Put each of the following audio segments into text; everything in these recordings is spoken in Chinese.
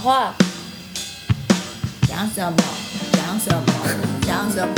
话，讲什么？讲什么？讲什么？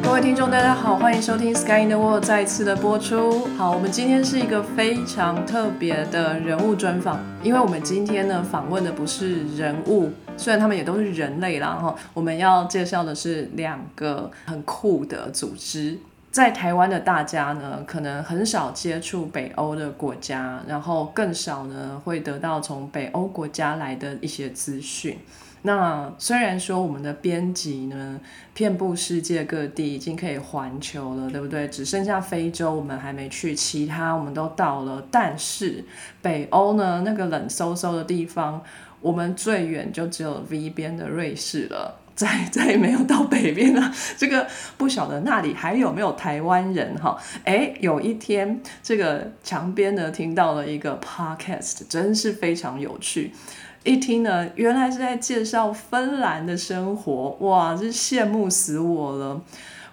各位听众，大家好，欢迎收听《Sky in the World》再次的播出。好，我们今天是一个非常特别的人物专访，因为我们今天呢访问的不是人物，虽然他们也都是人类啦，哈，我们要介绍的是两个很酷的组织。在台湾的大家呢，可能很少接触北欧的国家，然后更少呢会得到从北欧国家来的一些资讯。那虽然说我们的编辑呢遍布世界各地，已经可以环球了，对不对？只剩下非洲我们还没去，其他我们都到了。但是北欧呢，那个冷飕飕的地方，我们最远就只有 V 边的瑞士了。再再也没有到北边了，这个不晓得那里还有没有台湾人哈？哎，有一天这个墙边呢听到了一个 podcast，真是非常有趣。一听呢，原来是在介绍芬兰的生活，哇，真羡慕死我了。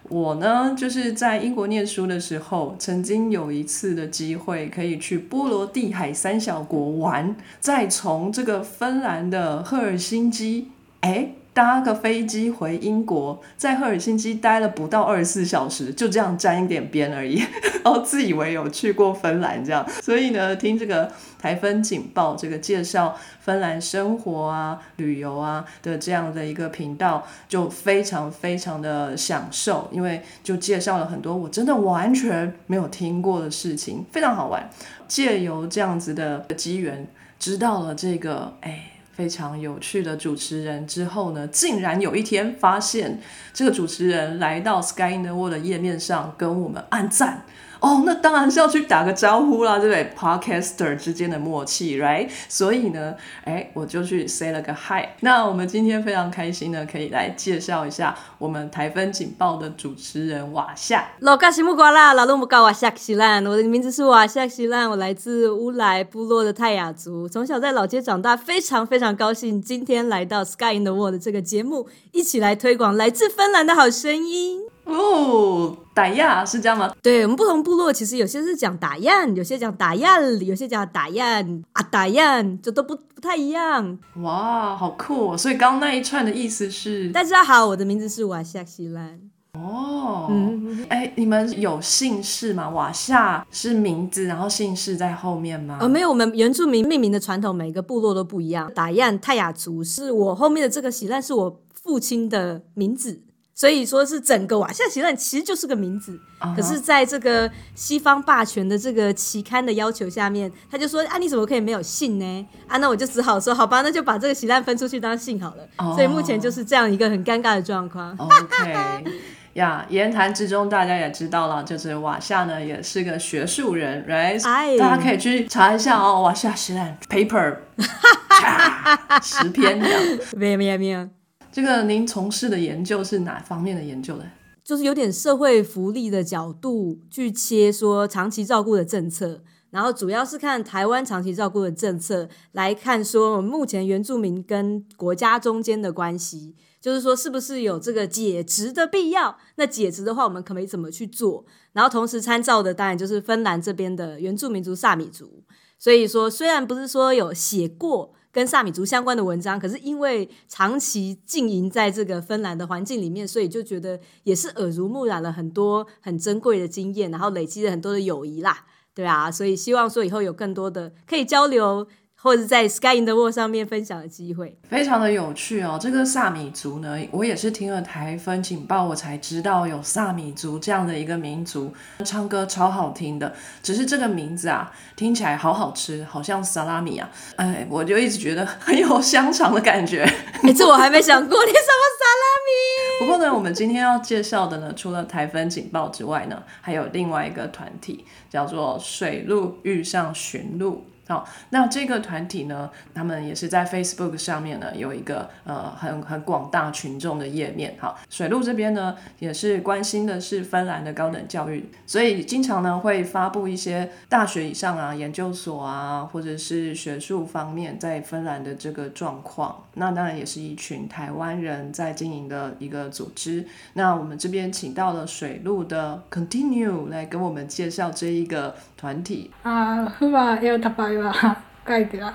我呢就是在英国念书的时候，曾经有一次的机会可以去波罗的海三小国玩，再从这个芬兰的赫尔辛基，哎。搭个飞机回英国，在赫尔辛基待了不到二十四小时，就这样沾一点边而已，然 后自以为有去过芬兰这样，所以呢，听这个台风警报这个介绍芬兰生活啊、旅游啊的这样的一个频道，就非常非常的享受，因为就介绍了很多我真的完全没有听过的事情，非常好玩。借由这样子的机缘，知道了这个，哎。非常有趣的主持人之后呢，竟然有一天发现这个主持人来到 Sky in the World 的页面上跟我们按赞。哦，那当然是要去打个招呼啦，对不对？Podcaster 之间的默契，right？所以呢，哎，我就去 say 了个 hi。那我们今天非常开心呢，可以来介绍一下我们台风警报的主持人瓦夏。老嘎西木瓜啦，老龙木嘎瓦夏西兰，我的名字是瓦夏西兰，我来自乌来部落的泰雅族，从小在老街长大，非常非常高兴今天来到 Sky in the World 这个节目，一起来推广来自芬兰的好声音。哦，打亚是这样吗？对我们不同部落，其实有些是讲打亚，有些讲打亚，有些讲打亚啊打亚，这都不不太一样。哇，好酷！所以刚刚那一串的意思是，大家好，我的名字是瓦夏西兰。哦，嗯，哎，你们有姓氏吗？瓦夏是名字，然后姓氏在后面吗？呃，没有，我们原住民命名的传统，每个部落都不一样。打亚泰雅族是我后面的这个喜兰是我父亲的名字。所以说是整个瓦夏奇兰其实就是个名字，可是在这个西方霸权的这个期刊的要求下面，他就说啊，你怎么可以没有姓呢？啊，那我就只好说好吧，那就把这个喜兰分出去当 姓好了。所以目前就是这样一个很尴尬的状况。OK 呀，言谈之中大家也知道了，就是瓦夏呢也是个学术人，right？大家可以去查一下哦，瓦夏喜兰 paper 十篇这样。没有没有没有。这个您从事的研究是哪方面的研究呢？就是有点社会福利的角度去切，说长期照顾的政策，然后主要是看台湾长期照顾的政策来看，说目前原住民跟国家中间的关系，就是说是不是有这个解职的必要？那解职的话，我们可以怎么去做？然后同时参照的当然就是芬兰这边的原住民族萨米族。所以说，虽然不是说有写过。跟萨米族相关的文章，可是因为长期经营在这个芬兰的环境里面，所以就觉得也是耳濡目染了很多很珍贵的经验，然后累积了很多的友谊啦，对啊，所以希望说以后有更多的可以交流。或者在 Sky in the World 上面分享的机会，非常的有趣哦。这个萨米族呢，我也是听了台风警报，我才知道有萨米族这样的一个民族，唱歌超好听的。只是这个名字啊，听起来好好吃，好像萨拉米啊。哎，我就一直觉得很有香肠的感觉。哎，这我还没想过，你什么萨拉米？不过呢，我们今天要介绍的呢，除了台风警报之外呢，还有另外一个团体，叫做水路遇上驯鹿。好，那这个团体呢，他们也是在 Facebook 上面呢有一个呃很很广大群众的页面。好，水路这边呢也是关心的是芬兰的高等教育，所以经常呢会发布一些大学以上啊、研究所啊，或者是学术方面在芬兰的这个状况。那当然也是一群台湾人在经营的一个组织。那我们这边请到了水路的 Continue 来跟我们介绍这一个团体。啊，hyvää iltapäivää kaikilla。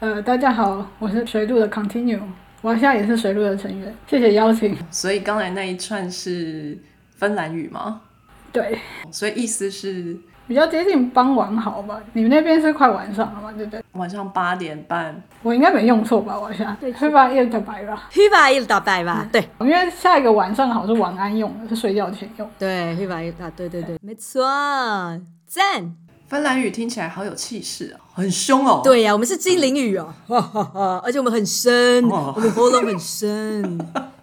呃，大家好，我是水路的 Continue，我现在也是水路的成员，谢谢邀请。所以刚才那一串是芬兰语吗？对，所以意思是比较接近傍晚好吧？你们那边是快晚上了嘛？对不对？晚上八点半。我应该没用错吧？我想，hyvää iltapäivää。Hyvää iltapäivää，对因为下一个晚上好是晚安用的，是睡觉前用。对 ilta，对对对，没错，赞。芬兰语听起来好有气势哦，很凶哦。对呀、我们是精灵语哦，哈哈哈，而且我们很深，哦我们喉咙很深，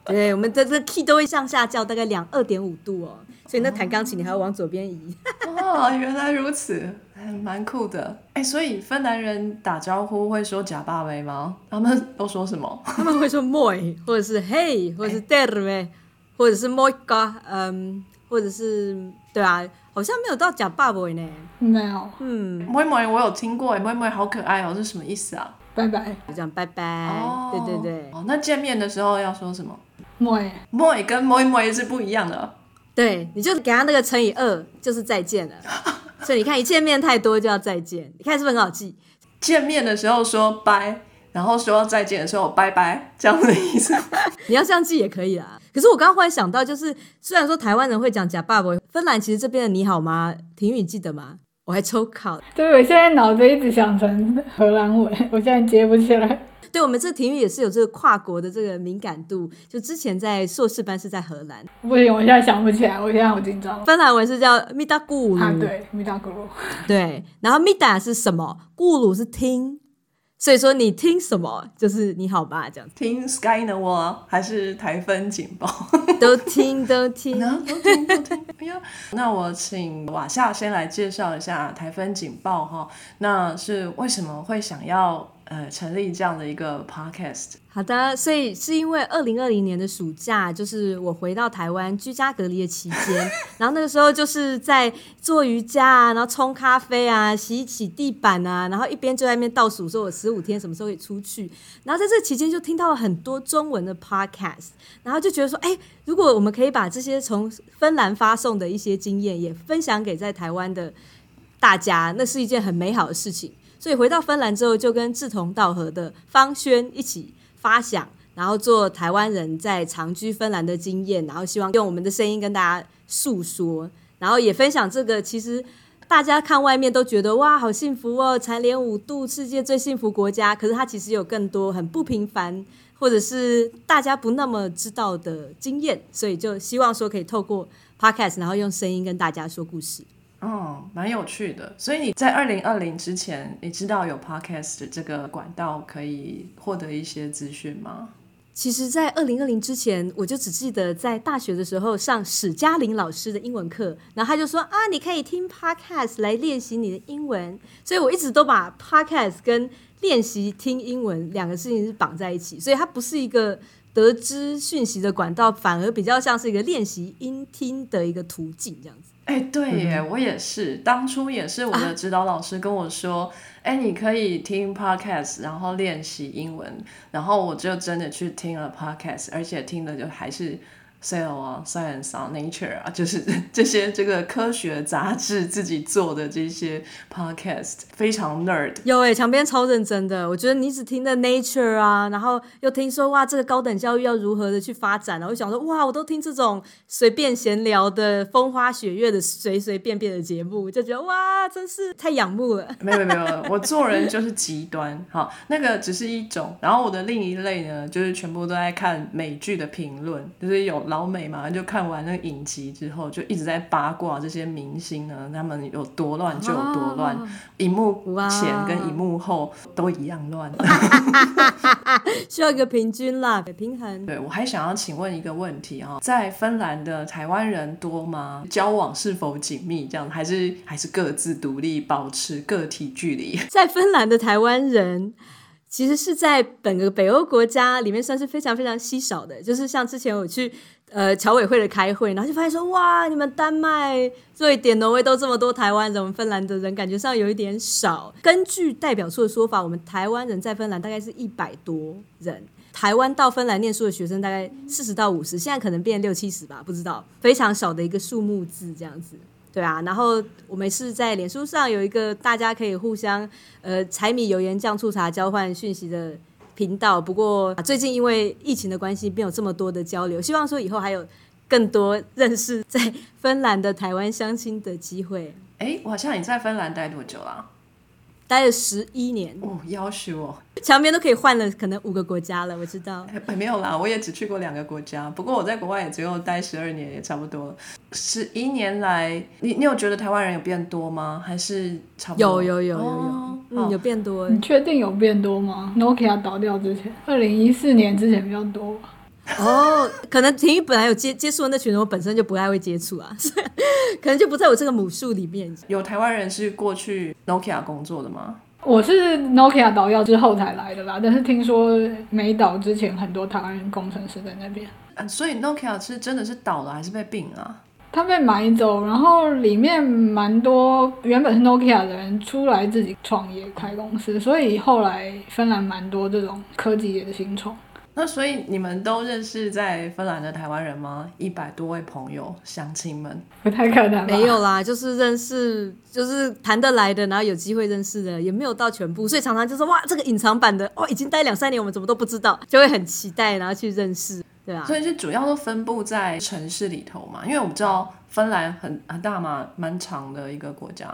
对，我们的这个 key 都会向下降，大概两二点五度哦，所以那弹钢琴你还要往左边移。哦，原来如此，还蛮酷的。哎，所以芬兰人打招呼会说假爸威吗？他们都说什么？他们会说 moi，或者是 hey，或者是 terve，或者是 moika，嗯，或者是对啊，好像没有到假爸爸呢。没有，嗯，妹妹我有听过，哎，妹妹好可爱哦，是什么意思啊？拜拜。就这样，拜拜。哦，对对对哦，那见面的时候要说什么？妹，妹跟妹妹是不一样的。对，你就给他那个乘以二，就是再见了。所以你看，一见面太多就要再见，你看是不是很好记？见面的时候说拜，然后说再见的时候拜拜，这样的意思。你要这样记也可以啦。可是我刚刚忽然想到，就是虽然说台湾人会讲假爸爸，芬兰其实这边的你好吗？婷宇你记得吗？我还抽考，对我现在脑子一直想成荷兰文，我现在接不起来。对我们这婷宇也是有这个跨国的这个敏感度。就之前在硕士班是在荷兰，不行，我现在想不起来，我现在好紧张。芬兰文是叫米达咕鲁，啊，对，米达咕噜。对，然后米达是什么？咕鲁是听，所以说你听什么就是你好吧，这样子听 Sky 呢我还是台风警报？都 听都听。都听 都听。哎呀，那我请瓦夏先来介绍一下台风警报哈，那是为什么会想要呃成立这样的一个 podcast？好的，所以是因为二零二零年的暑假，就是我回到台湾居家隔离的期间，然后那个时候就是在做瑜伽啊，然后冲咖啡啊，洗一洗地板啊，然后一边就在那边倒数说我十五天什么时候可以出去，然后在这期间就听到了很多中文的 podcast，然后就觉得说，哎，如果我们可以把这些从芬兰发送的一些经验也分享给在台湾的大家，那是一件很美好的事情。所以回到芬兰之后，就跟志同道合的方轩一起发想，然后做台湾人在长居芬兰的经验，然后希望用我们的声音跟大家诉说，然后也分享这个其实。大家看外面都觉得哇，好幸福哦，蝉联五度，世界最幸福国家。可是它其实有更多很不平凡，或者是大家不那么知道的经验，所以就希望说可以透过 podcast，然后用声音跟大家说故事。哦，蛮有趣的。所以你在二零二零之前，你知道有 podcast 这个管道可以获得一些资讯吗？其实，在二零二零之前，我就只记得在大学的时候上史嘉玲老师的英文课，然后他就说啊，你可以听 podcast 来练习你的英文，所以我一直都把 podcast 跟练习听英文两个事情是绑在一起，所以它不是一个得知讯息的管道，反而比较像是一个练习音听的一个途径，这样子。哎，对耶，我也是，当初也是我的指导老师跟我说，哎、你可以听 podcast，然后练习英文，然后我就真的去听了 podcast，而且听的就还是 Cell 啊、Science 啊、Nature 啊，就是 这些这个科学杂志自己做的这些 podcast，非常 nerd。有诶、墙边超认真的。我觉得你只听的 Nature 啊，然后又听说哇，这个高等教育要如何的去发展，然后就想说哇，我都听这种随便闲聊的风花雪月的随随便便的节目，就觉得哇，真是太仰慕了。没有没有没 有，我做人就是极端，好，那个只是一种，然后我的另一类呢，就是全部都在看美剧的评论，就是有老美嘛，就看完那个影集之后，就一直在八卦这些明星呢，他们有多乱就有多乱，荧幕前跟荧幕后都一样乱。需要一个平均啦，平衡。对，我还想要请问一个问题啊，在芬兰的台湾人多吗？交往是否紧密？这样还是还是各自独立，保持个体距离？在芬兰的台湾人。其实是在本个北欧国家里面算是非常非常稀少的，就是像之前我去呃侨委会的开会，然后就发现说哇，你们丹麦、瑞典、挪威都这么多台湾人，我们芬兰的人感觉上有一点少。根据代表处的说法，我们台湾人在芬兰大概是一百多人，台湾到芬兰念书的学生大概四十到五十，现在可能变六七十吧，不知道，非常少的一个数目字这样子。对啊，然后我们是在脸书上有一个大家可以互相呃柴米油盐酱醋茶交换讯息的频道。不过最近因为疫情的关系，没有这么多的交流。希望说以后还有更多认识在芬兰的台湾相亲的机会。哎，我好像你在芬兰待多久了？待了十一年哦，要求哦，墙边都可以换了，可能五个国家了。我知道，没有啦，我也只去过两个国家。不过我在国外也只有待十二年，也差不多。十一年来，你你有觉得台湾人有变多吗？还是差不多？有有有有有，嗯，有变多。你确定有变多吗？Nokia 倒掉之前，二零一四年之前比较多。哦，可能婷玉本来有接接触的那群人，我本身就不太会接触啊，可能就不在我这个母数里面。有台湾人是过去 Nokia 工作的吗？我是 Nokia 倒掉之后才来的啦，但是听说没倒之前，很多台湾人工程师在那边。嗯，所以 Nokia 是真的是倒了还是被并啊？他被买走，然后里面蛮多原本是 Nokia 的人出来自己创业开公司，所以后来芬兰蛮多这种科技业的新创。那所以你们都认识在芬兰的台湾人吗？一百多位朋友、乡亲们，不太可能。没有啦，就是认识，就是谈得来的，然后有机会认识的，也没有到全部。所以常常就是哇，这个隐藏版的哦，已经待两三年，我们怎么都不知道，就会很期待，然后去认识，对啊。所以是主要都分布在城市里头嘛，因为我们知道芬兰很很大嘛，蛮长的一个国家。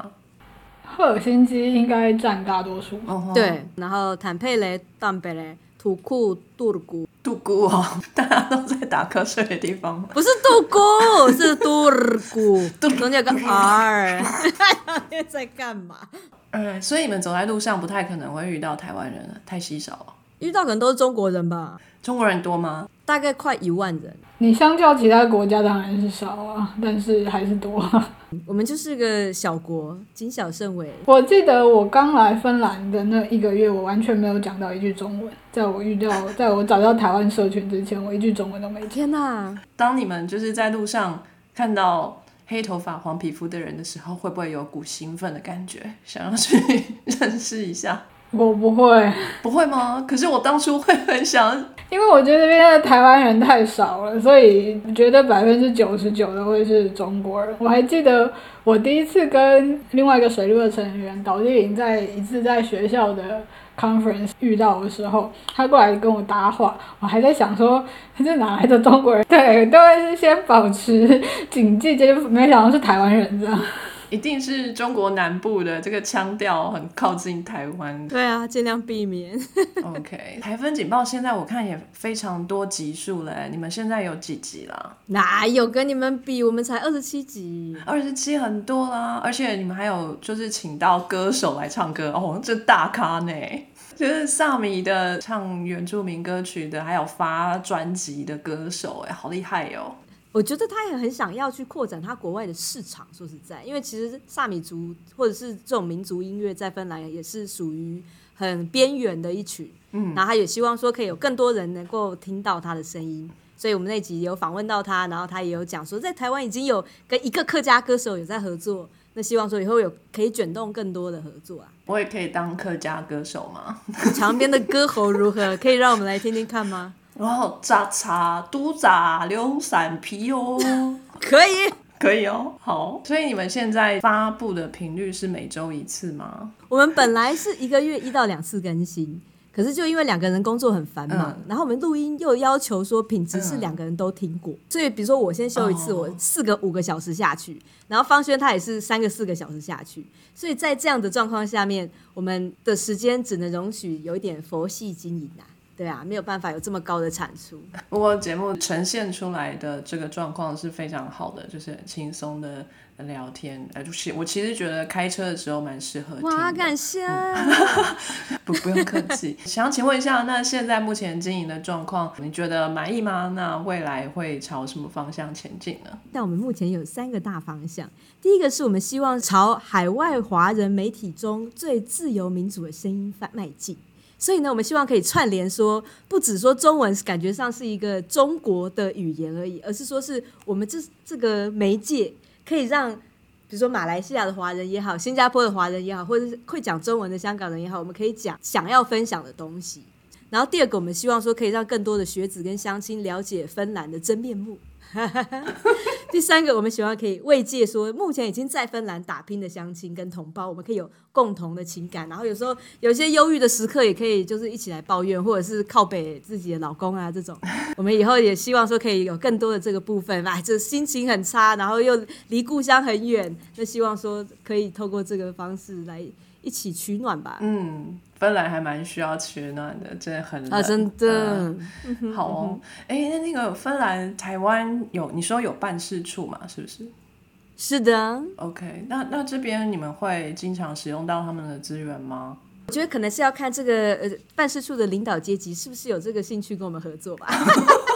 赫尔辛基应该占大多数。对，然后坦佩雷、坦贝雷。土库杜古杜古哦，大家都在打瞌睡的地方。不是杜古，是杜古，中间有个 R。在干嘛？嗯，所以你们走在路上不太可能会遇到台湾人，太稀少了。遇到可能都是中国人吧？中国人多吗？大概快一万人。你相较其他国家当然是少啊，但是还是多。我们就是个小国，谨小慎微。我记得我刚来芬兰的那一个月，我完全没有讲到一句中文。在我遇到，在我找到台湾社群之前，我一句中文都没。天哪！当你们就是在路上看到黑头发、黄皮肤的人的时候，会不会有股兴奋的感觉，想要去 认识一下？我不会，不会吗？可是我当初会很想，因为我觉得这边的台湾人太少了，所以觉得百分之九十九都会是中国人。我还记得我第一次跟另外一个水路的成员导丽玲在一次在学校的 conference 遇到的时候，他过来跟我搭话，我还在想说 他是哪来的中国人？对，都会是先保持 警惕，就没想到是台湾人这样。一定是中国南部的这个腔调很靠近台湾。对啊，尽量避免。OK，台风警报现在我看也非常多集数嘞，你们现在有几集了？哪有跟你们比？我们才二十七集，二十七很多啦。而且你们还有就是请到歌手来唱歌哦，这大咖呢，就是萨米的唱原住民歌曲的，还有发专辑的歌手，哎，好厉害哟。我觉得他也很想要去扩展他国外的市场。说实在，因为其实萨米族或者是这种民族音乐在芬兰也是属于很边缘的一群。嗯，然后他也希望说可以有更多人能够听到他的声音。所以我们那集有访问到他，然后他也有讲说，在台湾已经有跟一个客家歌手有在合作。那希望说以后有可以卷动更多的合作啊。我也可以当客家歌手吗？墙边的歌喉如何？可以让我们来听听看吗？然后扎茶都炸两散皮哦，可以，可以哦，好。所以你们现在发布的频率是每周一次吗？我们本来是一个月一到两次更新，可是就因为两个人工作很繁忙，然后我们录音又要求说品质是两个人都听过，所以比如说我先修一次，我四个五个小时下去，然后方轩他也是三个四个小时下去，所以在这样的状况下面，我们的时间只能容许有一点佛系经营啊。对啊，没有办法有这么高的产出。不过节目呈现出来的这个状况是非常好的，就是很轻松的聊天。呃，就是我其实觉得开车的时候蛮适合听哇，感谢！不不用客气。想请问一下，那现在目前经营的状况，你觉得满意吗？那未来会朝什么方向前进呢？但我们目前有三个大方向。第一个是我们希望朝海外华人媒体中最自由民主的声音迈迈进。所以呢，我们希望可以串联说，不只说中文感觉上是一个中国的语言而已，而是说是我们这这个媒介可以让，比如说马来西亚的华人也好，新加坡的华人也好，或者是会讲中文的香港人也好，我们可以讲想要分享的东西。然后第二个，我们希望说可以让更多的学子跟乡亲了解芬兰的真面目。第三个，我们希望可以慰藉说，目前已经在芬兰打拼的乡亲跟同胞，我们可以有共同的情感。然后有时候有些忧郁的时刻，也可以就是一起来抱怨，或者是靠北自己的老公啊这种。我们以后也希望说可以有更多的这个部分吧，就心情很差，然后又离故乡很远，那希望说可以透过这个方式来一起取暖吧。嗯，芬兰还蛮需要取暖的，真的很冷啊，真的。嗯好哦，哎、那那个芬兰、台湾有你说有办事处嘛？是不是是的，？OK，那那这边你们会经常使用到他们的资源吗？我觉得可能是要看这个呃办事处的领导阶级是不是有这个兴趣跟我们合作吧。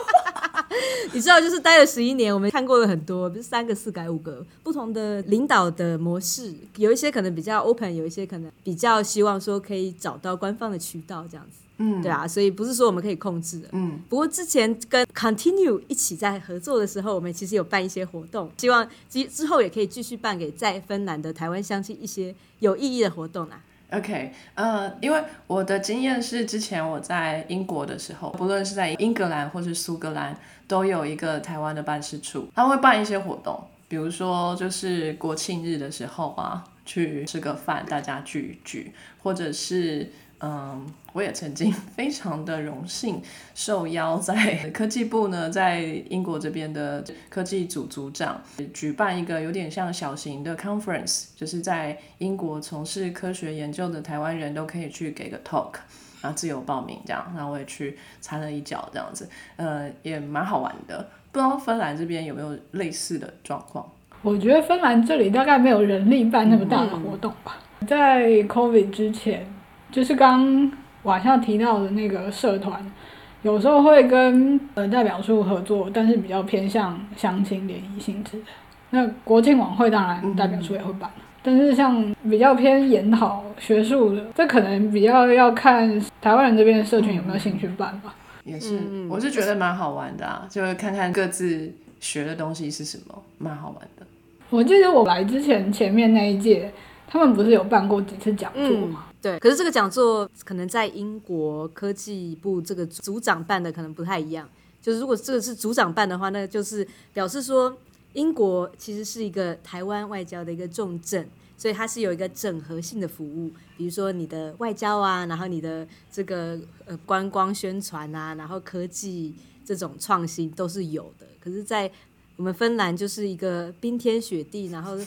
你知道，就是待了十一年，我们看过了很多，不是三个、四改、五个不同的领导的模式，有一些可能比较 open，有一些可能比较希望说可以找到官方的渠道这样子。嗯，对啊，所以不是说我们可以控制的。嗯，不过之前跟 Continue 一起在合作的时候，我们其实有办一些活动，希望之之后也可以继续办给在芬兰的台湾乡亲一些有意义的活动啦。OK，呃，因为我的经验是，之前我在英国的时候，不论是在英格兰或是苏格兰，都有一个台湾的办事处，他会办一些活动，比如说就是国庆日的时候啊，去吃个饭，大家聚一聚，或者是。嗯，我也曾经非常的荣幸受邀在科技部呢，在英国这边的科技组组长举办一个有点像小型的 conference，就是在英国从事科学研究的台湾人都可以去给个 talk，然后自由报名这样，然后我也去参了一脚这样子，呃，也蛮好玩的。不知道芬兰这边有没有类似的状况？我觉得芬兰这里大概没有人力办那么大的活动吧。在 COVID 之前，就是刚晚上提到的那个社团，有时候会跟呃代表处合作，但是比较偏向相亲联谊性质的。那国庆晚会当然代表处也会办，但是像比较偏研讨学术的，这可能比较要看台湾人这边的社群有没有兴趣办吧。也是，我是觉得蛮好玩的啊，就是看看各自学的东西是什么，蛮好玩的。我记得我来之前前面那一届，他们不是有办过几次讲座吗？对，可是这个讲座可能在英国科技部这个组长办的可能不太一样。就是如果这个是组长办的话，那就是表示说英国其实是一个台湾外交的一个重镇，所以它是有一个整合性的服务，比如说你的外交啊，然后你的这个呃观光宣传啊，然后科技这种创新都是有的。可是，在我们芬兰就是一个冰天雪地，然后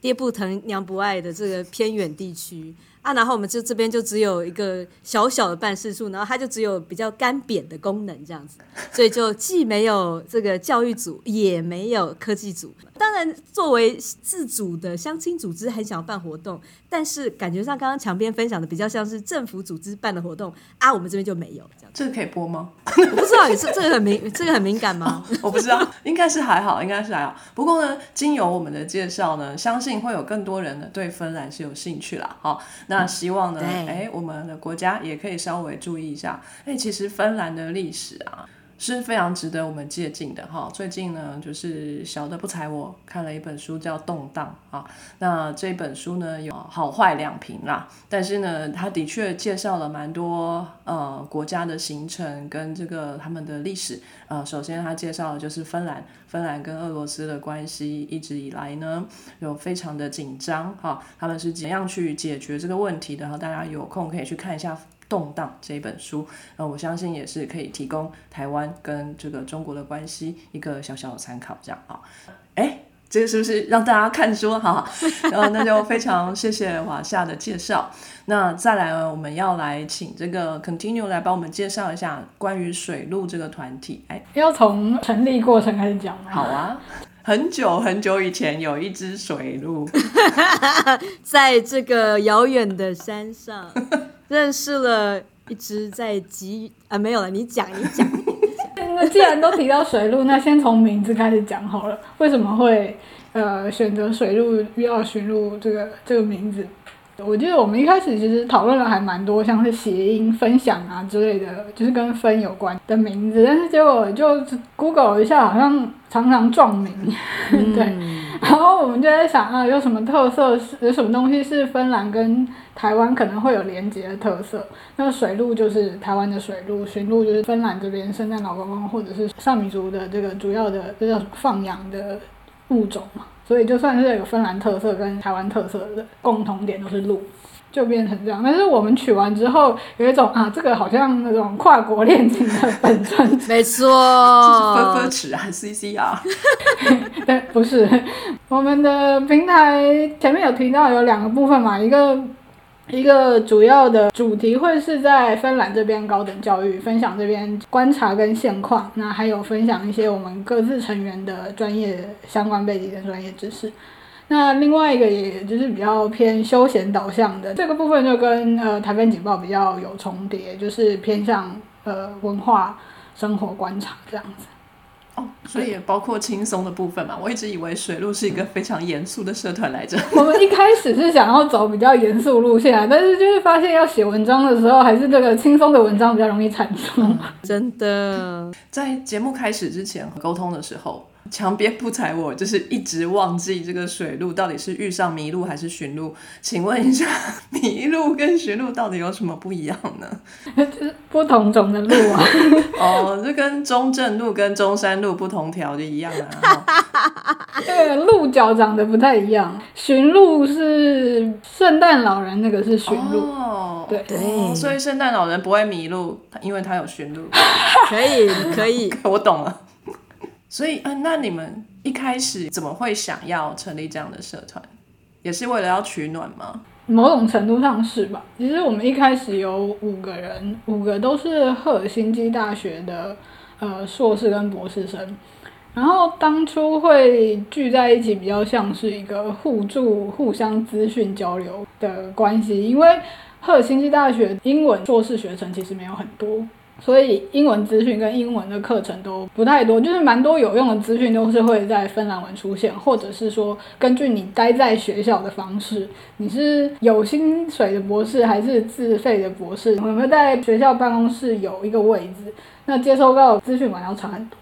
爹不疼娘不爱的这个偏远地区啊，然后我们就这边就只有一个小小的办事处，然后它就只有比较干瘪的功能这样子，所以就既没有这个教育组，也没有科技组。当然，作为自主的相亲组织，很想要办活动，但是感觉上刚刚墙边分享的比较像是政府组织办的活动啊，我们这边就没有这样。这个可以播吗？我不知道，也是这个很敏，这个很敏感吗？我不知道，应该是还好，应该是还好。不过呢，经由我们的介绍呢，相信会有更多人呢对芬兰是有兴趣啦。好，那希望呢，对哎，我们的国家也可以稍微注意一下。哎，其实芬兰的历史啊。是非常值得我们借鉴的哈。最近呢，就是小的不才，我看了一本书叫《动荡》啊。那这本书呢有好坏两评啦，但是呢，它的确介绍了蛮多呃国家的形成跟这个他们的历史。呃，首先它介绍的就是芬兰，芬兰跟俄罗斯的关系一直以来呢有非常的紧张哈，他们是怎样去解决这个问题的？然后大家有空可以去看一下。动荡这一本书，呃，我相信也是可以提供台湾跟这个中国的关系一个小小的参考，这样啊。哎，这个是不是让大家看书？好，然后 那就非常谢谢华夏的介绍。那再来呢，我们要来请这个 Continue 来帮我们介绍一下关于水路这个团体。哎，要从成立过程开始讲吗？好啊，很久很久以前有一只水路，在这个遥远的山上认识了一只在极啊没有了，你讲你讲。那 既然都提到水路，那先从名字开始讲好了。为什么会呃选择水路遇到寻路这个这个名字？我记得我们一开始其实讨论了还蛮多，像是谐音、分享啊之类的，就是跟分有关的名字。但是结果就 Google 一下，好像常常撞名，对。然后我们就在想啊，有什么特色是有什么东西是芬兰跟台湾可能会有连接的特色？那水路就是台湾的水路，驯鹿就是芬兰这边圣诞老公公或者是上米族的这个主要的这叫放养的物种嘛。所以就算是有芬兰特色跟台湾特色的共同点，都是路，就变成这样。但是我们取完之后，有一种啊，这个好像那种跨国恋情的本尊。没错，分分尺啊，C C 啊。对，不是。我们的平台前面有提到有两个部分嘛，一个。一个主要的主题会是在芬兰这边高等教育分享这边观察跟现况，那还有分享一些我们各自成员的专业相关背景跟专业知识。那另外一个也就是比较偏休闲导向的这个部分，就跟呃台湾警报比较有重叠，就是偏向呃文化生活观察这样子。哦所以也包括轻松的部分嘛。我一直以为水路是一个非常严肃的社团来着。我们一开始是想要走比较严肃路线啊，但是就是发现要写文章的时候，还是这个轻松的文章比较容易产出。真的，在节目开始之前沟通的时候。墙边不踩我，就是一直忘记这个水路到底是遇上麋鹿还是驯鹿。请问一下，麋鹿跟驯鹿到底有什么不一样呢？就 是不同种的鹿啊。哦，这跟中正路跟中山路不同条就一样啊。对，鹿角长得不太一样。驯鹿是圣诞老人，那个是驯鹿。哦，对对，所以圣诞老人不会迷路，因为他有驯鹿。可以，可以，我懂了。所以，嗯，那你们一开始怎么会想要成立这样的社团？也是为了要取暖吗？某种程度上是吧。其实我们一开始有五个人，五个都是赫尔辛基大学的呃硕士跟博士生。然后当初会聚在一起，比较像是一个互助、互相资讯交流的关系。因为赫尔辛基大学英文硕士学程其实没有很多。所以英文资讯跟英文的课程都不太多，就是蛮多有用的资讯都是会在芬兰文出现，或者是说根据你待在学校的方式，你是有薪水的博士还是自费的博士，有没有在学校办公室有一个位置，那接收到资讯完要差很多。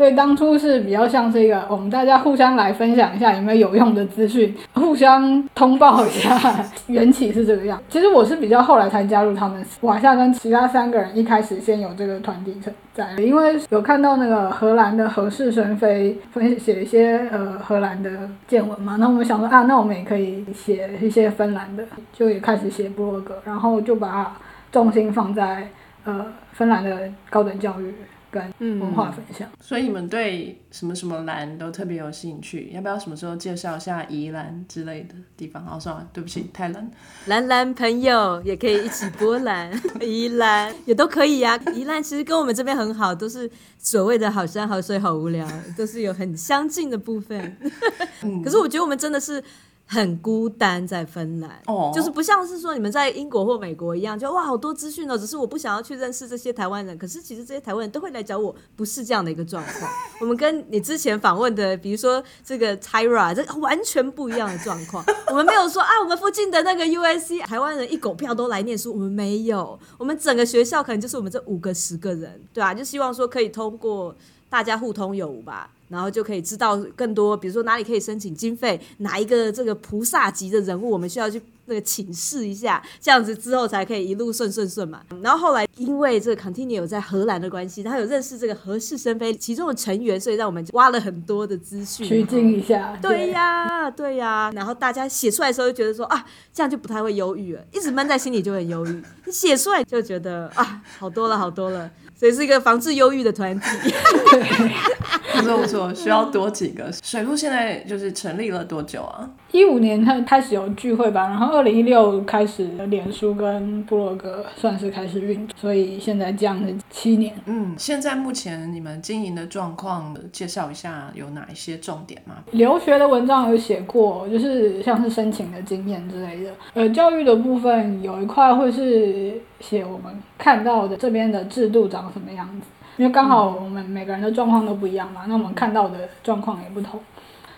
所以当初是比较像是一个，我们大家互相来分享一下有没有有用的资讯，互相通报一下。缘起是这个样。其实我是比较后来才加入他们，瓦夏跟其他三个人一开始先有这个团体存在，因为有看到那个荷兰的何氏生飞分写一些呃荷兰的见闻嘛，那我们想说啊，那我们也可以写一些芬兰的，就也开始写部落格，然后就把重心放在呃芬兰的高等教育。跟文化分享，所以你们对什么什么蓝都特别有兴趣，要不要什么时候介绍一下宜兰之类的地方？好，算了，对不起，太冷。蓝蓝朋友也可以一起波兰，宜兰也都可以呀。宜兰其实跟我们这边很好，都是所谓的好山好水好无聊，都是有很相近的部分。可是我觉得我们真的是。很孤单，在芬兰，就是不像是说你们在英国或美国一样，就哇好多资讯哦。只是我不想要去认识这些台湾人，可是其实这些台湾人都会来找我，不是这样的一个状况。我们跟你之前访问的，比如说这个 Tyra，这完全不一样的状况。我们没有说啊，我们附近的那个 USC 台湾人一狗票都来念书，我们没有。我们整个学校可能就是我们这五个十个人，对啊，就希望说可以通过大家互通有无吧。然后就可以知道更多，比如说哪里可以申请经费，哪一个这个菩萨级的人物，我们需要去那个请示一下，这样子之后才可以一路顺顺顺嘛。然后后来因为这个 Continue 有在荷兰的关系，他有认识这个何氏生非其中的成员，所以让我们挖了很多的资讯，取经一下。对呀，对呀。然后大家写出来的时候就觉得说啊，这样就不太会忧郁了，一直闷在心里就很忧郁。你写出来就觉得啊，好多了，好多了。所以是一个防治忧郁的团体。你们错不错，需要多几个。水路现在就是成立了多久啊？一五年它开始有聚会吧，然后二零一六开始脸书跟部落格算是开始运作，所以现在这样是七年。嗯，现在目前你们经营的状况，介绍一下有哪一些重点吗？留学的文章有写过，就是像是申请的经验之类的。呃，教育的部分有一块会是写我们看到的这边的制度长什么样子，因为刚好我们每个人的状况都不一样嘛，那我们看到的状况也不同。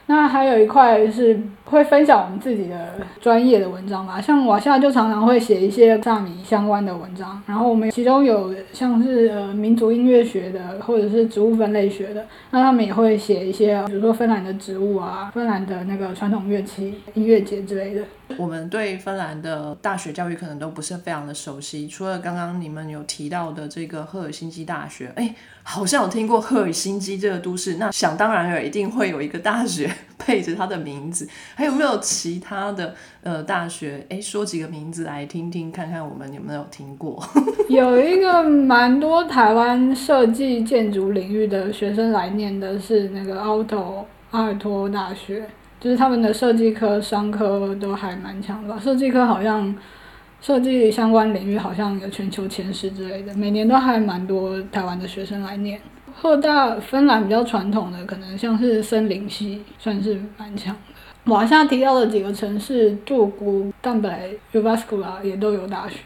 那还有一块是会分享我们自己的专业的文章吧，像我现在就常常会写一些萨米相关的文章，然后我们其中有像是呃民族音乐学的，或者是植物分类学的，那他们也会写一些，比如说芬兰的植物啊，芬兰的那个传统乐器、音乐节之类的。我们对芬兰的大学教育可能都不是非常的熟悉，除了刚刚你们有提到的这个赫尔辛基大学，哎，好像有听过赫尔辛基这个都市，那想当然了，一定会有一个大学 配着它的名字，还有没有其他的呃大学？哎，说几个名字来听听，看看我们有没有听过。有一个蛮多台湾设计建筑领域的学生来念的是那个奥托阿尔托大学。就是他们的设计科、商科都还蛮强的，设计科好像设计相关领域好像有全球前十之类的，每年都还蛮多台湾的学生来念。赫大芬兰比较传统的，可能像是森林系，算是蛮强的。往下提到的几个城市，杜古、但本来 u v a s c u l a 也都有大学。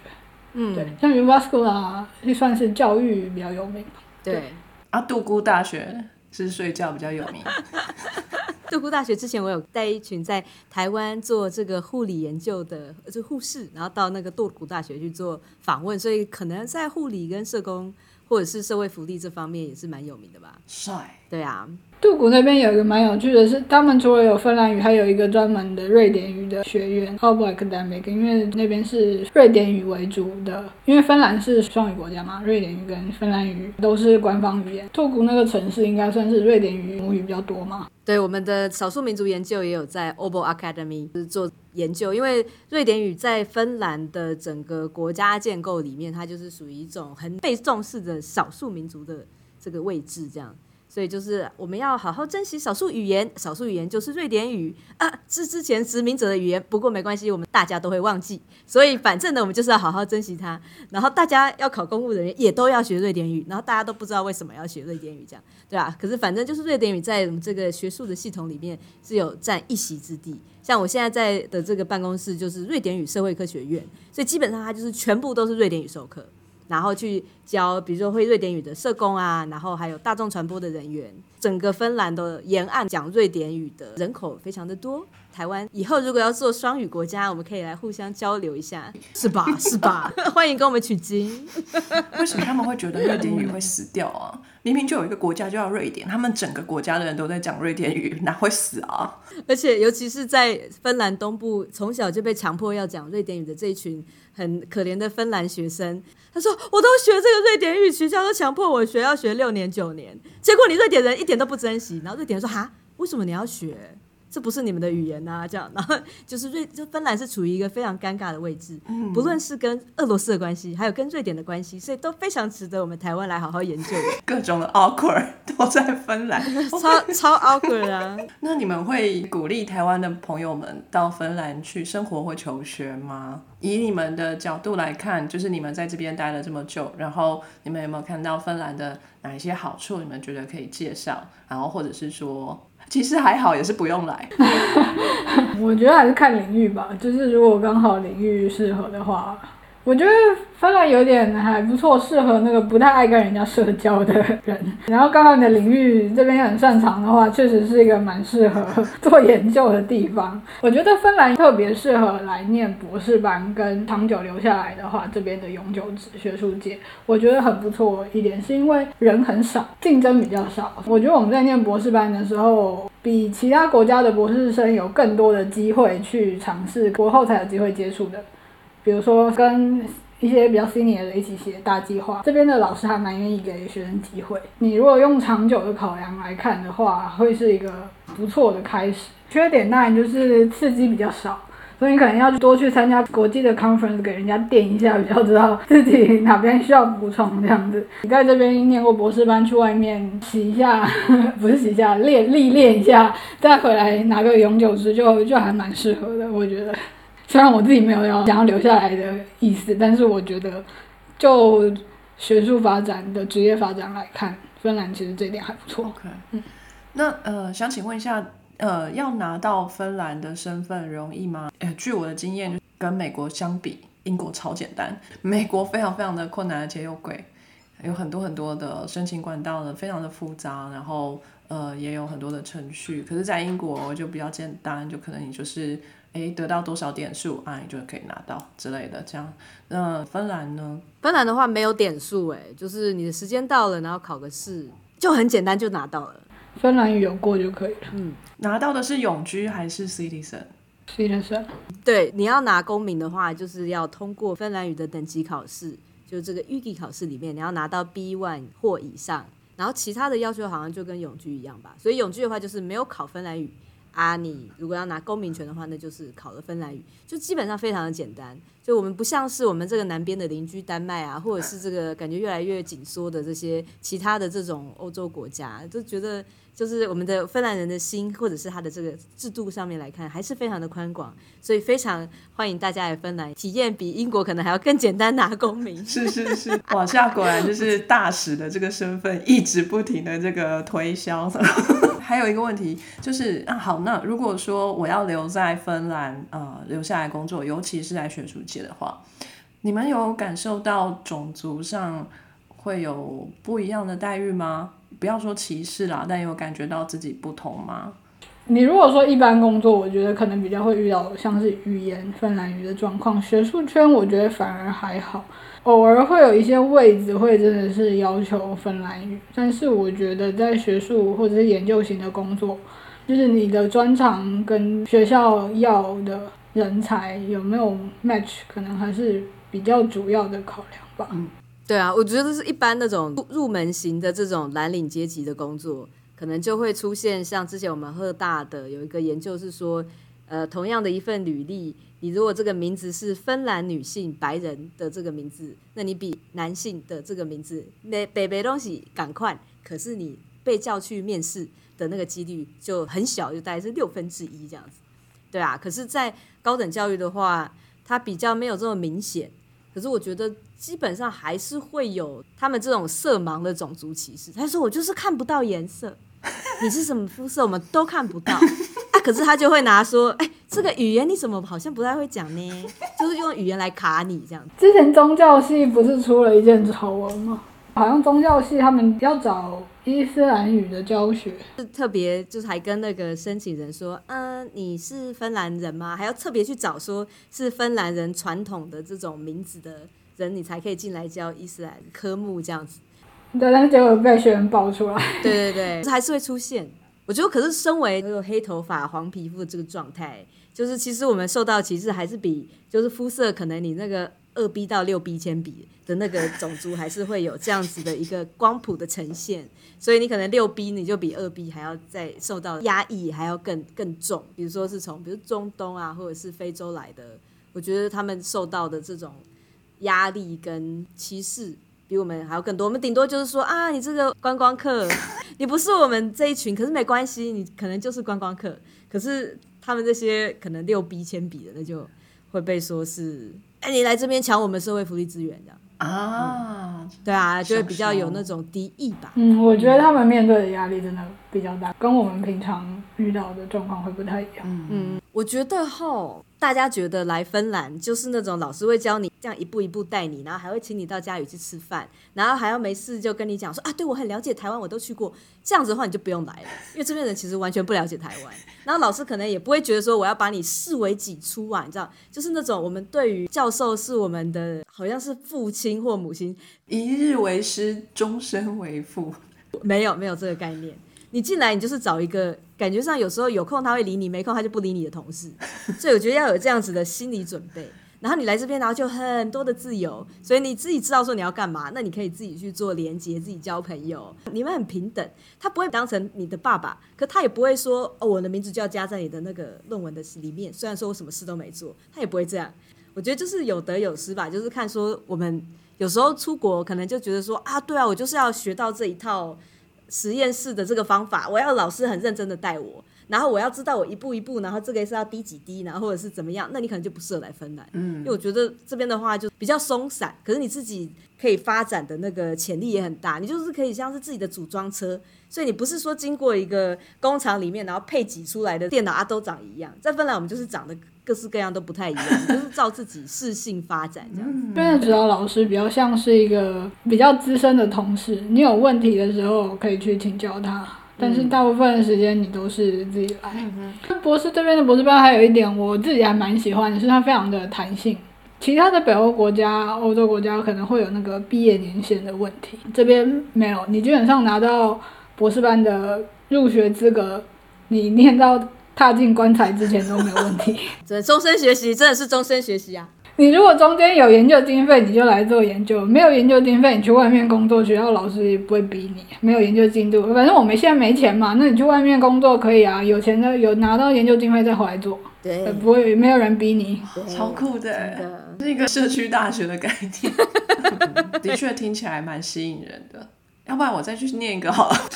嗯，对，像 u v a s c u l a 就算是教育比较有名。对，啊，杜姑大学是睡觉比较有名。杜姑大学之前，我有带一群在台湾做这个护理研究的，就护士，然后到那个杜姑大学去做访问，所以可能在护理跟社工或者是社会福利这方面也是蛮有名的吧。帅，对啊。杜谷那边有一个蛮有趣的是，他们除了有芬兰语，还有一个专门的瑞典语的学院 a l b a c a d e m i c 因为那边是瑞典语为主的，因为芬兰是双语国家嘛，瑞典语跟芬兰语都是官方语言。杜谷那个城市应该算是瑞典语母语比较多嘛。对，我们的少数民族研究也有在 o b o Academy 是做研究，因为瑞典语在芬兰的整个国家建构里面，它就是属于一种很被重视的少数民族的这个位置，这样。所以就是我们要好好珍惜少数语言，少数语言就是瑞典语啊，是之前殖民者的语言。不过没关系，我们大家都会忘记。所以反正呢，我们就是要好好珍惜它。然后大家要考公务的人也都要学瑞典语，然后大家都不知道为什么要学瑞典语，这样对吧？可是反正就是瑞典语在我们这个学术的系统里面是有占一席之地。像我现在在的这个办公室就是瑞典语社会科学院，所以基本上它就是全部都是瑞典语授课。然后去教，比如说会瑞典语的社工啊，然后还有大众传播的人员。整个芬兰的沿岸讲瑞典语的人口非常的多。台湾以后如果要做双语国家，我们可以来互相交流一下，是吧？是吧？欢迎跟我们取经。为什么他们会觉得瑞典语会死掉啊？明明就有一个国家叫瑞典，他们整个国家的人都在讲瑞典语，哪会死啊？而且尤其是在芬兰东部，从小就被强迫要讲瑞典语的这一群很可怜的芬兰学生，他说：“我都学这个瑞典语，学校都强迫我学，要学六年九年。结果你瑞典人一点都不珍惜。”然后瑞典人说：“哈，为什么你要学？”这不是你们的语言呐，这样，然后 就是瑞，就芬兰是处于一个非常尴尬的位置，不论是跟俄罗斯的关系，还有跟瑞典的关系，所以都非常值得我们台湾来好好研究。各种的 awkward 都在芬兰，超超 awkward 啊！那你们会鼓励台湾的朋友们到芬兰去生活或求学吗？以你们的角度来看，就是你们在这边待了这么久，然后你们有没有看到芬兰的哪一些好处？你们觉得可以介绍？然后或者是说？其实还好，也是不用来。我觉得还是看领域吧，就是如果刚好领域适合的话。我觉得芬兰有点还不错，适合那个不太爱跟人家社交的人。然后刚好你的领域这边很擅长的话，确实是一个蛮适合做研究的地方。我觉得芬兰特别适合来念博士班，跟长久留下来的话，这边的永久职学术界，我觉得很不错一点，是因为人很少，竞争比较少。我觉得我们在念博士班的时候，比其他国家的博士生有更多的机会去尝试国后才有机会接触的。比如说跟一些比较 senior 的一起写大计划，这边的老师还蛮愿意给学生机会。你如果用长久的考量来看的话，会是一个不错的开始。缺点当然就是刺激比较少，所以你可能要多去参加国际的 conference，给人家垫一下，比较知道自己哪边需要补充这样子。你在这边念过博士班，去外面洗一下，不是洗一下，练历练一下，再回来拿个永久值就就还蛮适合的，我觉得。虽然我自己没有要想要留下来的意思，但是我觉得就学术发展的职业发展来看，芬兰其实这一点还不错。嗯，那呃，想请问一下，呃，要拿到芬兰的身份容易吗？呃，据我的经验，跟美国相比，英国超简单，美国非常非常的困难，而且又贵，有很多很多的申请管道呢，非常的复杂，然后呃也有很多的程序。可是，在英国就比较简单，就可能你就是诶得到多少点数啊，你就可以拿到之类的这样。那芬兰呢？芬兰的话没有点数，哎，就是你的时间到了，然后考个试，就很简单就拿到了。芬兰语有过就可以了。嗯拿到的是永居还是 citizen？citizen，对，你要拿公民的话，就是要通过芬兰语的等级考试，就这个预计考试里面，你要拿到 B one 或以上，然后其他的要求好像就跟永居一样吧。所以永居的话就是没有考芬兰语啊，你如果要拿公民权的话，那就是考了芬兰语，就基本上非常的简单。就我们不像是我们这个南边的邻居丹麦啊，或者是这个感觉越来越紧缩的这些其他的这种欧洲国家，就觉得就是我们的芬兰人的心，或者是他的这个制度上面来看，还是非常的宽广，所以非常欢迎大家来芬兰体验，比英国可能还要更简单拿公民。是 是是，往下果然就是大使的这个身份一直不停的这个推销。还有一个问题就是啊，好，那如果说我要留在芬兰，呃，留下来工作，尤其是在学术界的话，你们有感受到种族上会有不一样的待遇吗？不要说歧视啦，但有感觉到自己不同吗？你如果说一般工作，我觉得可能比较会遇到像是语言芬兰语的状况。学术圈我觉得反而还好，偶尔会有一些位置会真的是要求芬兰语，但是我觉得在学术或者是研究型的工作，就是你的专长跟学校要的人才有没有 match，可能还是比较主要的考量吧。嗯对啊，我觉得是一般那种入门型的这种蓝领阶级的工作，可能就会出现像之前我们赫大的有一个研究是说，呃，同样的一份履历，你如果这个名字是芬兰女性白人的这个名字，那你比男性的这个名字，那北北东西赶快，可是你被叫去面试的那个几率就很小，就大概是六分之一这样子。对啊，可是，在高等教育的话，它比较没有这么明显。可是我觉得基本上还是会有他们这种色盲的种族歧视。他说我就是看不到颜色，你是什么肤色我们都看不到。可是他就会拿说，哎、这个语言你怎么好像不太会讲呢？就是用语言来卡你这样子。之前宗教系不是出了一件丑闻吗？好像宗教系他们要找伊斯兰语的教学，是特别就是还跟那个申请人说，嗯、你是芬兰人吗？还要特别去找说是芬兰人传统的这种名字的人，你才可以进来教伊斯兰科目这样子。对，但是结果被学员爆出来。对对对，还是会出现。我觉得，可是身为有黑头发、黄皮肤的这个状态，就是其实我们受到歧视还是比就是肤色可能你那个二 B 到六 B 铅笔的那个种族还是会有这样子的一个光谱的呈现，所以你可能六 B 你就比二 B 还要再受到压抑，还要更更重。比如说是从比如中东啊或者是非洲来的，我觉得他们受到的这种压力跟歧视。比我们还要更多，我们顶多就是说啊，你这个观光客，你不是我们这一群，可是没关系，你可能就是观光客。可是他们这些可能六 B 铅笔的，那就会被说是，哎、你来这边抢我们社会福利资源这样。啊，对啊，就会比较有那种敌意吧。嗯，我觉得他们面对的压力真的比较大，跟我们平常遇到的状况会不太一样。嗯，我觉得吼，大家觉得来芬兰就是那种老师会教你这样一步一步带你，然后还会请你到家里去吃饭，然后还要没事就跟你讲说啊，对我很了解台湾，我都去过。这样子的话你就不用来了，因为这边人其实完全不了解台湾，然后老师可能也不会觉得说我要把你视为己出啊，你知道，就是那种我们对于教授是我们的好像是父亲或母亲，一日为师，终身为父。没有没有这个概念。你进来，你就是找一个感觉上有时候有空他会理你，没空他就不理你的同事。所以我觉得要有这样子的心理准备。然然后你来这边，然后就很多的自由，所以你自己知道说你要干嘛，那你可以自己去做连接，自己交朋友，你们很平等。他不会当成你的爸爸，可他也不会说哦，我的名字就要加在你的那个论文的里面。虽然说我什么事都没做，他也不会这样。我觉得就是有得有失吧，就是看说我们有时候出国可能就觉得说啊，对啊，我就是要学到这一套实验室的这个方法，我要老师很认真的带我。然后我要知道我一步一步，然后这个是要滴几滴，然后或者是怎么样，那你可能就不适合来芬兰。嗯，因为我觉得这边的话就比较松散，可是你自己可以发展的那个潜力也很大，你就是可以像是自己的组装车，所以你不是说经过一个工厂里面，然后配给出来的电脑啊都长一样。在芬兰我们就是长得各式各样都不太一样，就是照自己适性发展这样。这边的指导老师比较像是一个比较资深的同事，你有问题的时候可以去请教他。但是大部分的时间你都是自己来。博士这边的博士班还有一点我自己还蛮喜欢的是它非常的弹性。其他的北欧国家、欧洲国家可能会有那个毕业年限的问题，这边没有，你基本上拿到博士班的入学资格，你念到踏进棺材之前都没有问题。这终身学习真的是终身学习啊！你如果中间有研究经费，你就来做研究；没有研究经费，你去外面工作，学校老师也不会逼你。没有研究进度，反正我们现在没钱嘛，那你去外面工作可以啊。有钱的有拿到研究经费再回来做，对，不会没有人逼你。超酷的，是一个社区大学的概念，的确听起来蛮吸引人的。要不然我再去念一个好了。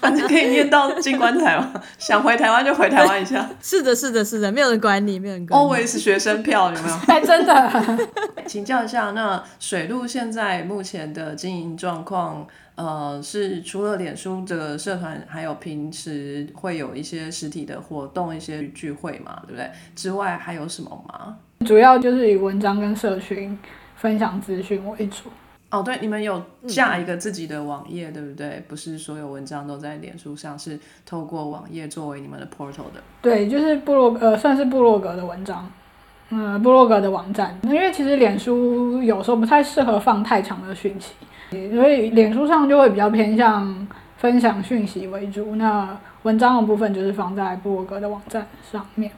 反正可以念到进棺材嘛，想回台湾就回台湾一下。是的，是的，是的，没有人管你，没有人管。Always 学生票有没有？哎，真的。请教一下，那水路现在目前的经营状况，呃，是除了脸书的社团，还有平时会有一些实体的活动、一些聚会嘛，对不对？之外还有什么吗？主要就是以文章跟社群分享资讯为主。哦，对，你们有架一个自己的网页，对不对？不是所有文章都在脸书上，是透过网页作为你们的 portal 的。对，就是部落呃，算是部落格的文章，嗯，部落格的网站。因为其实脸书有时候不太适合放太长的讯息，所以脸书上就会比较偏向分享讯息为主。那文章的部分就是放在部落格的网站上面。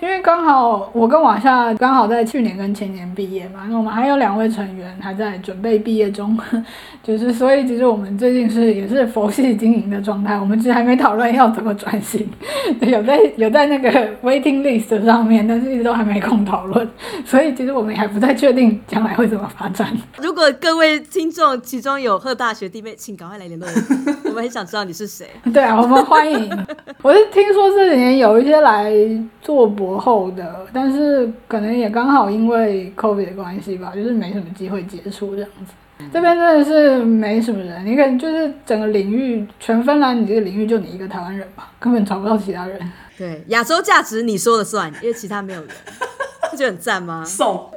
因为刚好我跟瓦夏刚好在去年跟前年毕业嘛，那我们还有两位成员还在准备毕业中，就是所以其实我们最近是也是佛系经营的状态，我们其实还没讨论要怎么转型，有在有在那个 waiting list 上面，但是一直都还没空讨论，所以其实我们还不太确定将来会怎么发展。如果各位听众其中有贺大学弟妹，请赶快来联络我，我们很想知道你是谁。对啊，我们欢迎。我是听说这几年有一些来做。博后的，但是可能也刚好因为 COVID 的关系吧，就是没什么机会接触这样子。这边真的是没什么人，你看就是整个领域，全芬兰你这个领域就你一个台湾人吧，根本找不到其他人。对，亚洲价值你说了算，因为其他没有人，不觉得很赞吗？送。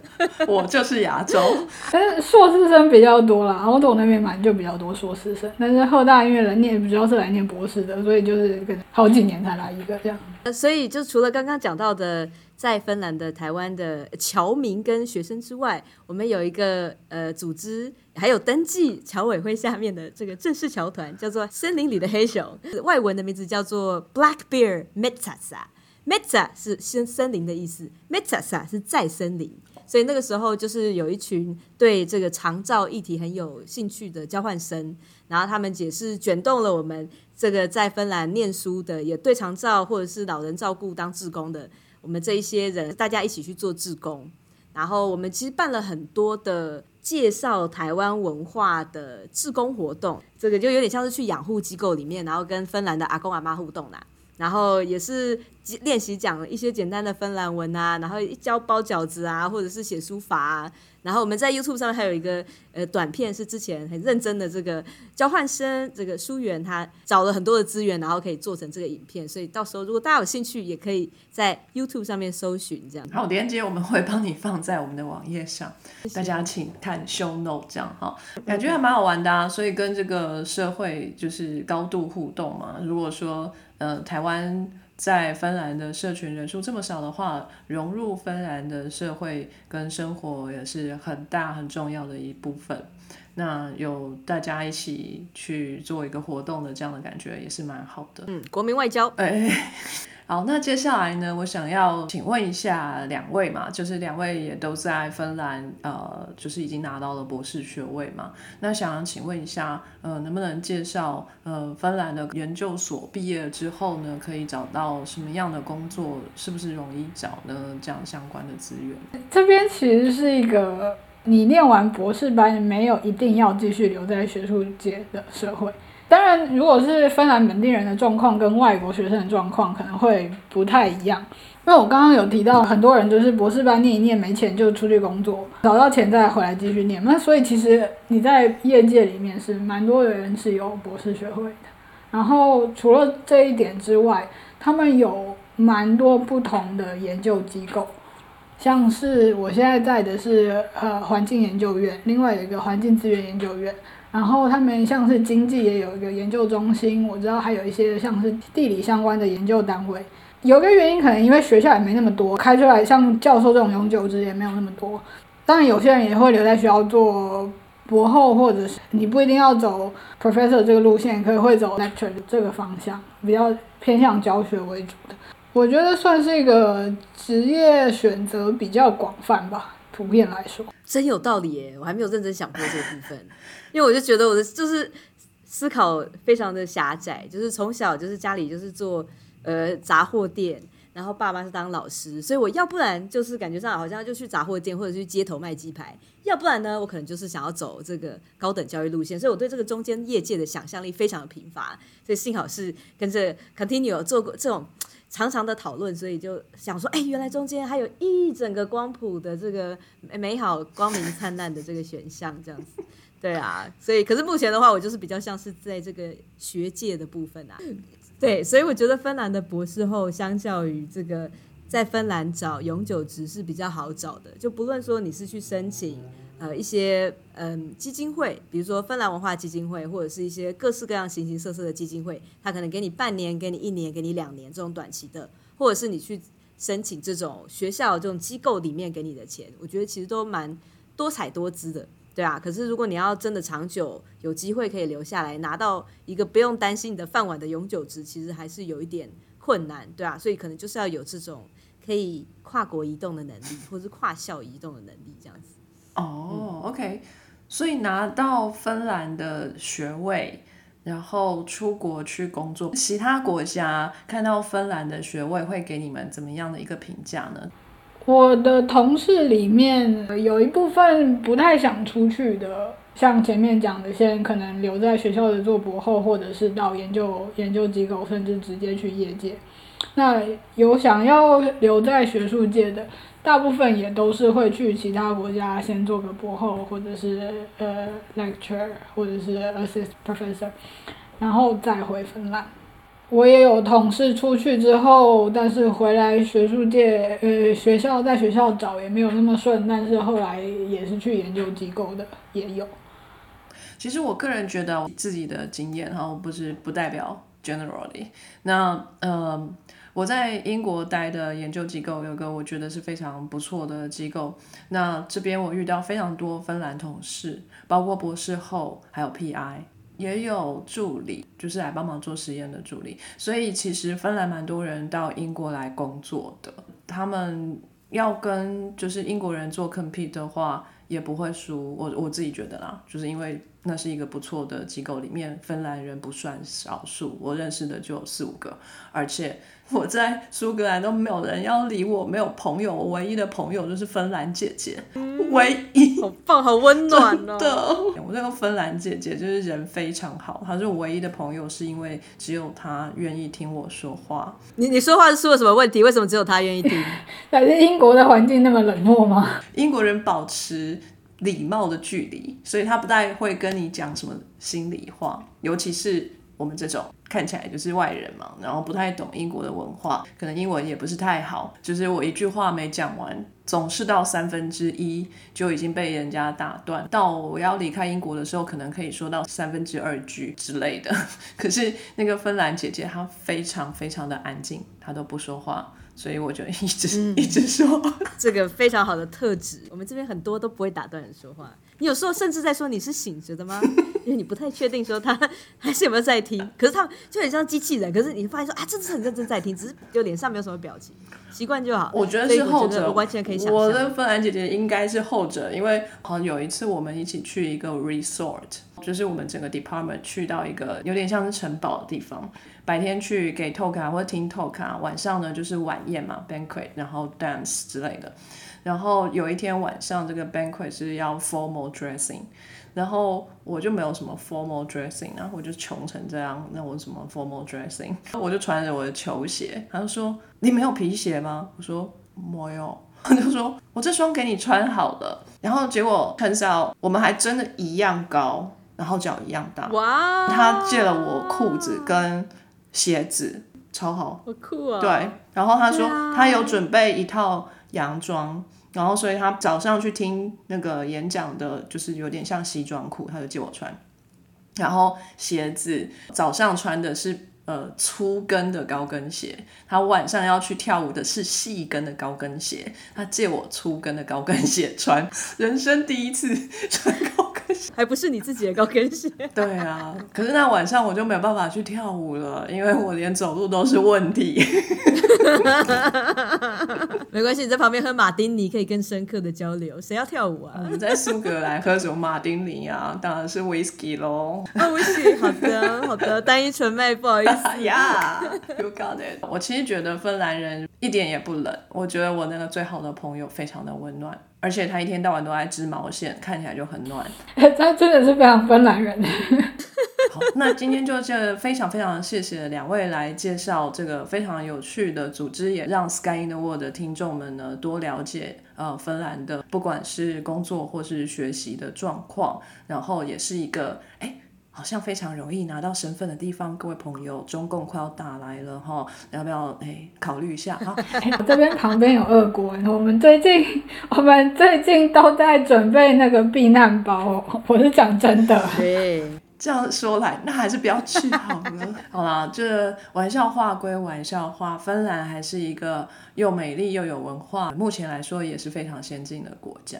我就是亚洲，但是硕士生比较多啦，澳洲那边嘛就比较多硕士生，但是后大因为人念主要是来念博士的，所以就是好几年才来一个这样。所以就除了刚刚讲到的在芬兰的台湾的侨民跟学生之外，我们有一个呃组织，还有登记侨委会下面的这个正式侨团，叫做森林里的黑熊，外文的名字叫做 Black Bear Metsa 是森森林的意思，Metsasa 是再森林。所以那个时候就是有一群对这个长照议题很有兴趣的交换生，然后他们也是卷动了我们这个在芬兰念书的，也对长照或者是老人照顾当志工的，我们这一些人大家一起去做志工，然后我们其实办了很多的介绍台湾文化的志工活动，这个就有点像是去养护机构里面，然后跟芬兰的阿公阿妈互动啦。然后也是练习讲一些简单的芬兰文啊，然后教包饺子啊，或者是写书法啊。然后我们在 YouTube 上面还有一个呃短片，是之前很认真的这个交换生这个书员，他找了很多的资源，然后可以做成这个影片。所以到时候如果大家有兴趣，也可以在 YouTube 上面搜寻这样。好，连接我们会帮你放在我们的网页上，大家请看 Show Note 这样哈，感觉还蛮好玩的啊。所以跟这个社会就是高度互动嘛。如果说呃，台湾在芬兰的社群人数这么少的话，融入芬兰的社会跟生活也是很大很重要的一部分。那有大家一起去做一个活动的这样的感觉也是蛮好的。嗯，国民外交。哎，好，那接下来呢，我想要请问一下两位嘛，就是两位也都在芬兰，呃，就是已经拿到了博士学位嘛。那想要请问一下，呃，能不能介绍，呃，芬兰的研究所毕业之后呢，可以找到什么样的工作，是不是容易找呢？这样相关的资源。这边其实是一个你念完博士班没有一定要继续留在学术界的社会。当然，如果是芬兰本地人的状况跟外国学生的状况可能会不太一样，因为我刚刚有提到很多人就是博士班念一念没钱就出去工作，找到钱再回来继续念。那所以其实你在业界里面是蛮多的人是有博士学位的。然后除了这一点之外，他们有蛮多不同的研究机构，像是我现在在的是呃环境研究院，另外有一个环境资源研究院。然后他们像是经济也有一个研究中心，我知道还有一些像是地理相关的研究单位。有个原因可能因为学校也没那么多，开出来像教授这种永久职也没有那么多。当然有些人也会留在学校做博后，或者是你不一定要走 professor 这个路线，可以会走 lecture 这个方向，比较偏向教学为主的。我觉得算是一个职业选择比较广泛吧。普遍来说，真有道理耶！我还没有认真想过这部分，因为我就觉得我的就是思考非常的狭窄，就是从小就是家里就是做呃杂货店，然后爸妈是当老师，所以我要不然就是感觉上好像就去杂货店或者去街头卖鸡排，要不然呢，我可能就是想要走这个高等教育路线，所以我对这个中间业界的想象力非常的贫乏，所以幸好是跟着 Continue 做过这种。长长的讨论，所以就想说，哎，原来中间还有一整个光谱的这个美好、光明灿烂的这个选项，这样子，对啊，所以可是目前的话，我就是比较像是在这个学界的部分啊，对，所以我觉得芬兰的博士后相较于这个在芬兰找永久职是比较好找的，就不论说你是去申请。呃，一些嗯基金会，比如说芬兰文化基金会，或者是一些各式各样形形色色的基金会，他可能给你半年、给你一年、给你两年这种短期的，或者是你去申请这种学校这种机构里面给你的钱，我觉得其实都蛮多彩多姿的，对啊。可是如果你要真的长久有机会可以留下来，拿到一个不用担心你的饭碗的永久值，其实还是有一点困难，对啊。所以可能就是要有这种可以跨国移动的能力，或者是跨校移动的能力，这样子。哦，OK，所以拿到芬兰的学位，然后出国去工作，其他国家看到芬兰的学位会给你们怎么样的一个评价呢？我的同事里面有一部分不太想出去的，像前面讲的，先可能留在学校的做博后，或者是到研究研究机构，甚至直接去业界。那有想要留在学术界的。大部分也都是会去其他国家先做个博后，或者是呃 lecture，或者是 assist professor，然后再回芬兰。我也有同事出去之后，但是回来学术界，呃，学校在学校找也没有那么顺，但是后来也是去研究机构的也有。其实我个人觉得自己的经验哈，不是不代表 generally。那呃。我在英国待的研究机构有个我觉得是非常不错的机构。那这边我遇到非常多芬兰同事，包括博士后，还有 PI，也有助理，就是来帮忙做实验的助理。所以其实芬兰蛮多人到英国来工作的。他们要跟就是英国人做 compete 的话，也不会输。我我自己觉得啦，就是因为那是一个不错的机构，里面芬兰人不算少数，我认识的就有四五个，而且。我在苏格兰都没有人要理我，没有朋友，我唯一的朋友就是芬兰姐姐，唯一，好棒，好温暖哦。的，我那个芬兰姐姐就是人非常好，她是我唯一的朋友，是因为只有她愿意听我说话。你你说话是出了什么问题？为什么只有她愿意听？还是英国的环境那么冷漠吗？英国人保持礼貌的距离，所以他不太会跟你讲什么心里话，尤其是。我们这种看起来就是外人嘛，然后不太懂英国的文化，可能英文也不是太好，就是我一句话没讲完，总是到三分之一就已经被人家打断。到我要离开英国的时候，可能可以说到三分之二句之类的。可是那个芬兰姐姐她非常非常的安静，她都不说话，所以我就一直、一直说。这个非常好的特质，我们这边很多都不会打断人说话。你有时候甚至在说你是醒着的吗？因为你不太确定说他还是有没有在听。可是他就很像机器人，可是你发现说啊，真的是很认真在听，只是就脸上没有什么表情，习惯就好。我觉得是后者，我完全可以想我象。跟芬兰姐姐应该是后者，因为好像有一次我们一起去一个 resort，就是我们整个 department 去到一个有点像是城堡的地方，白天去给 talk 或者听 talk，晚上呢就是晚宴嘛 banquet，然后 dance 之类的。然后有一天晚上，这个 banquet 是要 formal dressing，然后我就没有什么 formal dressing，然后我就穷成这样，那我什么 formal dressing？我就穿着我的球鞋，他就说你没有皮鞋吗？我说没有，他就说我这双给你穿好了，然后结果很少，我们还真的一样高，然后脚一样大，哇，他借了我裤子跟鞋子，超好。好酷啊！对，然后他说他有准备一套洋装，然后所以他早上去听那个演讲的，就是有点像西装裤，他就借我穿。然后鞋子早上穿的是呃粗跟的高跟鞋，他晚上要去跳舞的是细跟的高跟鞋，他借我粗跟的高跟鞋穿，人生第一次穿高跟鞋。还不是你自己的高跟鞋。对啊，可是那晚上我就没有办法去跳舞了，因为我连走路都是问题。没关系，你在旁边喝马丁尼可以更深刻的交流。谁要跳舞啊？我们在苏格兰喝什么马丁尼啊？当然是 whisky 喽。啊，我是好的，好的，单一纯麦，不好意思。呀、yeah,，You got it。我其实觉得芬兰人一点也不冷，我觉得我那个最好的朋友非常的温暖，而且他一天到晚都在织毛线，看起来就很暖。他真的是非常芬兰人。好，那今天就这非常非常谢谢两位来介绍这个非常有趣的组织，也让 Sky in the World 的听众们呢多了解呃芬兰的不管是工作或是学习的状况，然后也是一个哎。好像非常容易拿到身份的地方，各位朋友，中共快要打来了哈，要不要哎考虑一下啊？我这边旁边有俄国，我们最近我们最近都在准备那个避难包，我是讲真的。对，这样说来，那还是不要去好了。好啦，这玩笑话归玩笑话，芬兰还是一个又美丽又有文化，目前来说也是非常先进的国家，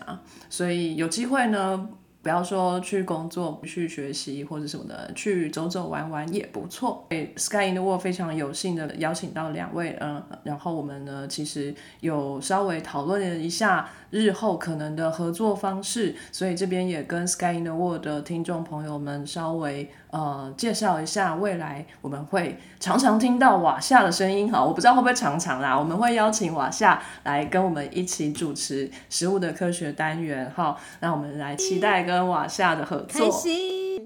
所以有机会呢。不要说去工作、去学习或者什么的，去走走玩玩也不错。Sky in the World 非常有幸的邀请到两位，嗯，然后我们呢其实有稍微讨论了一下日后可能的合作方式，所以这边也跟 Sky in the World 的听众朋友们稍微呃介绍一下，未来我们会常常听到瓦夏的声音哈，我不知道会不会常常啦，我们会邀请瓦夏来跟我们一起主持食物的科学单元哈，那我们来期待跟瓦夏的合作。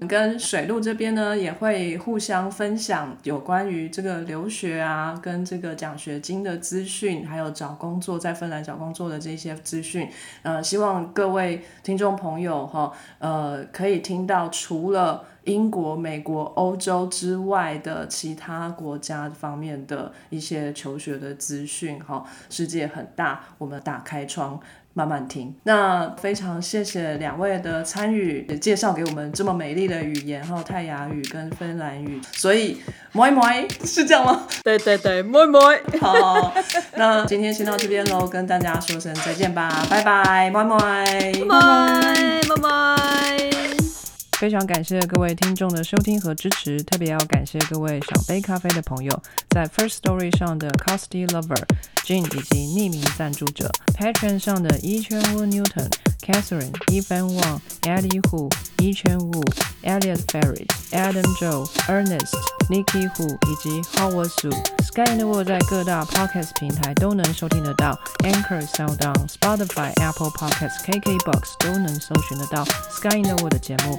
跟水路这边呢，也会互相分享有关于这个留学啊，跟这个奖学金的资讯，还有找工作在芬兰找工作的这些资讯。呃，希望各位听众朋友哈，呃，可以听到除了英国、美国、欧洲之外的其他国家方面的一些求学的资讯哈。世界很大，我们打开窗。慢慢听。那非常谢谢两位的参与，也介绍给我们这么美丽的语言，还有泰雅语跟芬兰语。所以，moi moi 是这样吗？对对对，摸摸。好，那今天先到这边喽，跟大家说声再见吧，拜拜，moi moi。拜拜拜。非常感谢各位听众的收听和支持，特别要感谢各位赏杯咖啡的朋友，在 First Story 上的 Costy Lover、Jane 以及匿名赞助者 p a t r o n 上的一圈 Wu Newton、Catherine、Evan Wang、Eddie Hu、一圈 Wu、Elliot Ferry、Adam Joe、Ernest、Nikki Hu 以及 Howard Su。Sky in the World 在各大 Podcast 平台都能收听得到，Anchor、SoundOn、Spotify、Apple Podcasts、KKBox 都能搜寻得到 Sky in the World 的节目。